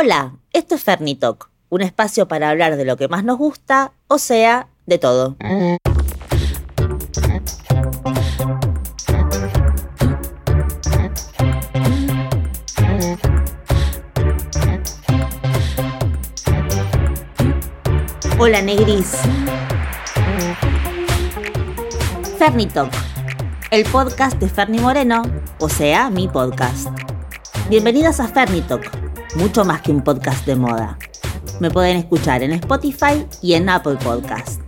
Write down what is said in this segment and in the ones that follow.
Hola, esto es Fernitalk, un espacio para hablar de lo que más nos gusta, o sea, de todo. Hola, Negris. Fernitalk, el podcast de Ferni Moreno, o sea, mi podcast. Bienvenidas a Fernitalk, mucho más que un podcast de moda. Me pueden escuchar en Spotify y en Apple Podcast.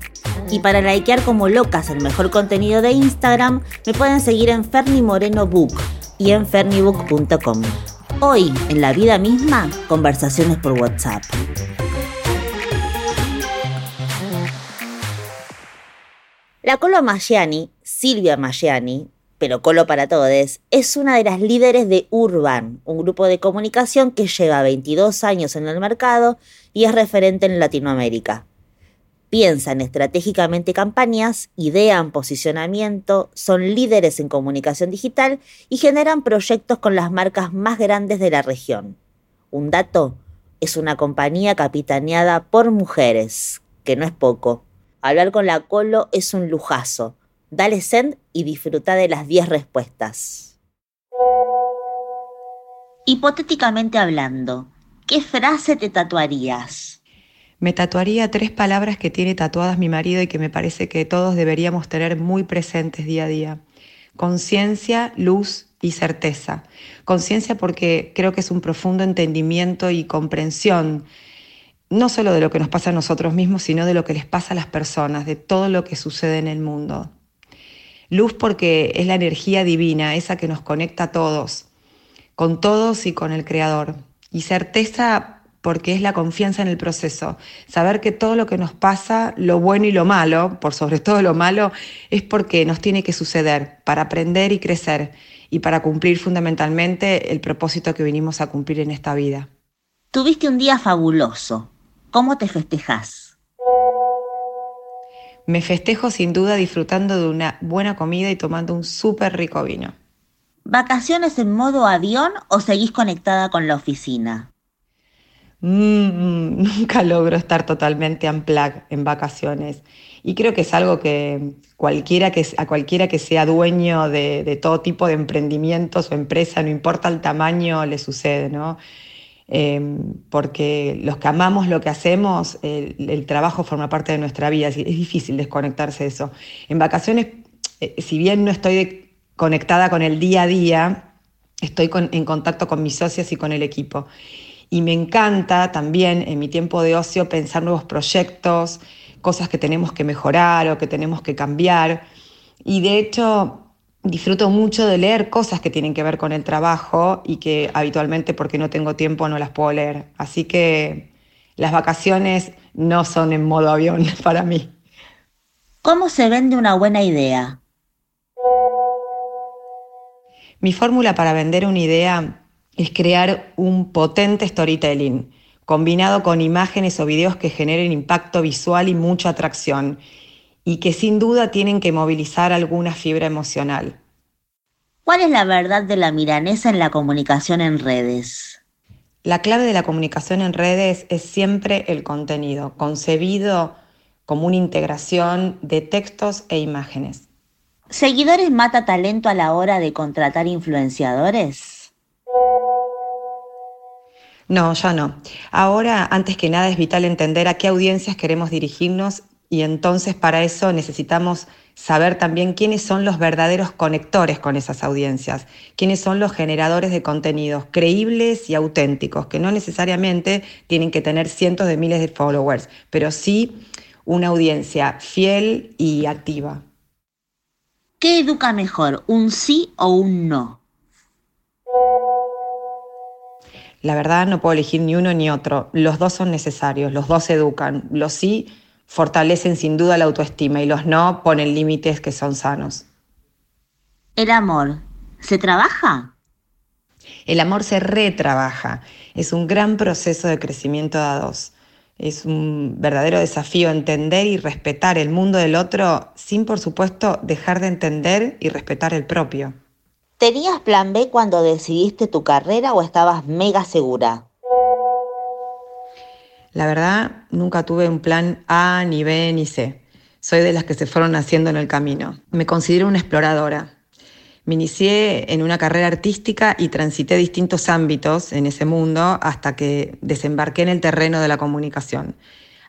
Y para likear como locas el mejor contenido de Instagram, me pueden seguir en Ferni Moreno Book y en fernibook.com. Hoy, en la vida misma, conversaciones por WhatsApp. La Colo Maggiani, Silvia Maggiani, pero Colo para Todes, es una de las líderes de Urban, un grupo de comunicación que lleva 22 años en el mercado y es referente en Latinoamérica. Piensan estratégicamente campañas, idean posicionamiento, son líderes en comunicación digital y generan proyectos con las marcas más grandes de la región. Un dato, es una compañía capitaneada por mujeres, que no es poco. Hablar con la Colo es un lujazo. Dale send y disfruta de las 10 respuestas. Hipotéticamente hablando, ¿qué frase te tatuarías? Me tatuaría tres palabras que tiene tatuadas mi marido y que me parece que todos deberíamos tener muy presentes día a día. Conciencia, luz y certeza. Conciencia porque creo que es un profundo entendimiento y comprensión no solo de lo que nos pasa a nosotros mismos, sino de lo que les pasa a las personas, de todo lo que sucede en el mundo. Luz porque es la energía divina, esa que nos conecta a todos, con todos y con el Creador. Y certeza porque es la confianza en el proceso, saber que todo lo que nos pasa, lo bueno y lo malo, por sobre todo lo malo, es porque nos tiene que suceder para aprender y crecer y para cumplir fundamentalmente el propósito que vinimos a cumplir en esta vida. Tuviste un día fabuloso, ¿Cómo te festejas? Me festejo sin duda disfrutando de una buena comida y tomando un súper rico vino. ¿Vacaciones en modo avión o seguís conectada con la oficina? Mm, nunca logro estar totalmente unplugged en vacaciones. Y creo que es algo que, cualquiera que a cualquiera que sea dueño de, de todo tipo de emprendimientos o empresa, no importa el tamaño, le sucede, ¿no? Em, porque los que amamos lo que hacemos, el, trabajo forma parte de nuestra vida, es, difícil desconectarse de eso. En vacaciones, eh, si bien no estoy conectada con el día a día, estoy en contacto con mis socias y con el equipo. Y me encanta también en mi tiempo de ocio pensar nuevos proyectos, cosas que tenemos que mejorar o que tenemos que cambiar. Y de hecho, disfruto mucho de leer cosas que tienen que ver con el trabajo y que habitualmente porque no tengo tiempo no las puedo leer. Así que las vacaciones no son en modo avión para mí. ¿Cómo se vende una buena idea? Mi fórmula para vender una idea es crear un potente storytelling, combinado con imágenes o videos que generen impacto visual y mucha atracción y que sin duda tienen que movilizar alguna fibra emocional. ¿Cuál es la verdad de la milanesa en la comunicación en redes? La clave de la comunicación en redes es siempre el contenido, concebido como una integración de textos e imágenes. ¿Seguidores mata talento a la hora de contratar influenciadores? No, ya no. Ahora, antes que nada, es vital entender a qué audiencias queremos dirigirnos y entonces para eso necesitamos saber también quiénes son los verdaderos conectores con esas audiencias, quiénes son los generadores de contenidos creíbles y auténticos, que no necesariamente tienen que tener cientos de miles de followers, pero sí una audiencia fiel y activa. ¿Qué educa mejor, un sí o un no? La verdad no puedo elegir ni uno ni otro. Los dos son necesarios, los dos educan. Los sí fortalecen sin duda la autoestima y los no ponen límites que son sanos. ¿El amor se trabaja? El amor se retrabaja. Es un gran proceso de crecimiento de dos. Es un verdadero desafío entender y respetar el mundo del otro sin, por supuesto, dejar de entender y respetar el propio. ¿Tenías plan B cuando decidiste tu carrera o estabas mega segura? La verdad, nunca tuve un plan A, ni B, ni C. Soy de las que se fueron haciendo en el camino. Me considero una exploradora. Me inicié en una carrera artística y transité distintos ámbitos en ese mundo hasta que desembarqué en el terreno de la comunicación.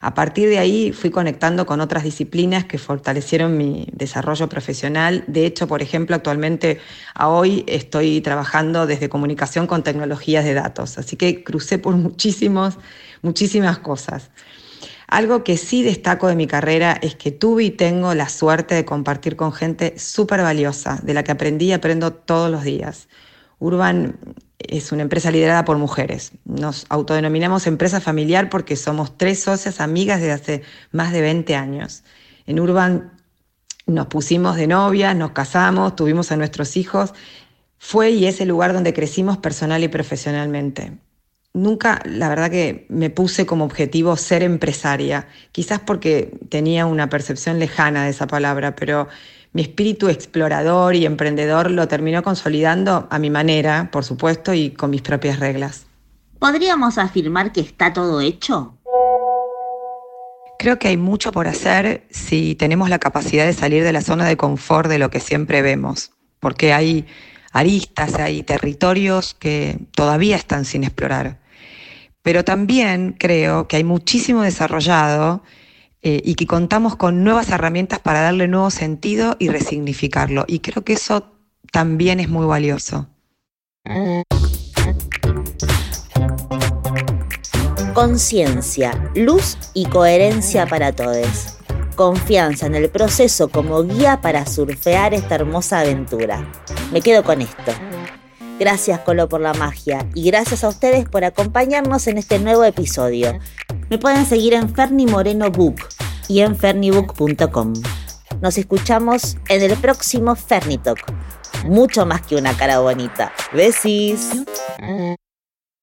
A partir de ahí fui conectando con otras disciplinas que fortalecieron mi desarrollo profesional. De hecho, por ejemplo, actualmente hoy estoy trabajando desde comunicación con tecnologías de datos, así que crucé por muchísimos, muchísimas cosas. Algo que sí destaco de mi carrera es que tuve y tengo la suerte de compartir con gente súper valiosa, de la que aprendí y aprendo todos los días. Urban es una empresa liderada por mujeres. Nos autodenominamos empresa familiar porque somos tres socias amigas desde hace más de 20 años. En Urban nos pusimos de novia, nos casamos, tuvimos a nuestros hijos. Fue y es el lugar donde crecimos personal y profesionalmente. Nunca, la verdad que me puse como objetivo ser empresaria, quizás porque tenía una percepción lejana de esa palabra, pero mi espíritu explorador y emprendedor lo terminó consolidando a mi manera, por supuesto, y con mis propias reglas. ¿Podríamos afirmar que está todo hecho? Creo que hay mucho por hacer si tenemos la capacidad de salir de la zona de confort de lo que siempre vemos, porque hay aristas, hay territorios que todavía están sin explorar. Pero también creo que hay muchísimo desarrollado eh, y que contamos con nuevas herramientas para darle nuevo sentido y resignificarlo. Y creo que eso también es muy valioso. Conciencia, luz y coherencia para todos. Confianza en el proceso como guía para surfear esta hermosa aventura. Me quedo con esto. Gracias Colo por la magia y gracias a ustedes por acompañarnos en este nuevo episodio. Me pueden seguir en Ferni Moreno Book y en fernibook.com. Nos escuchamos en el próximo Fernitalk. Mucho más que una cara bonita. Besis.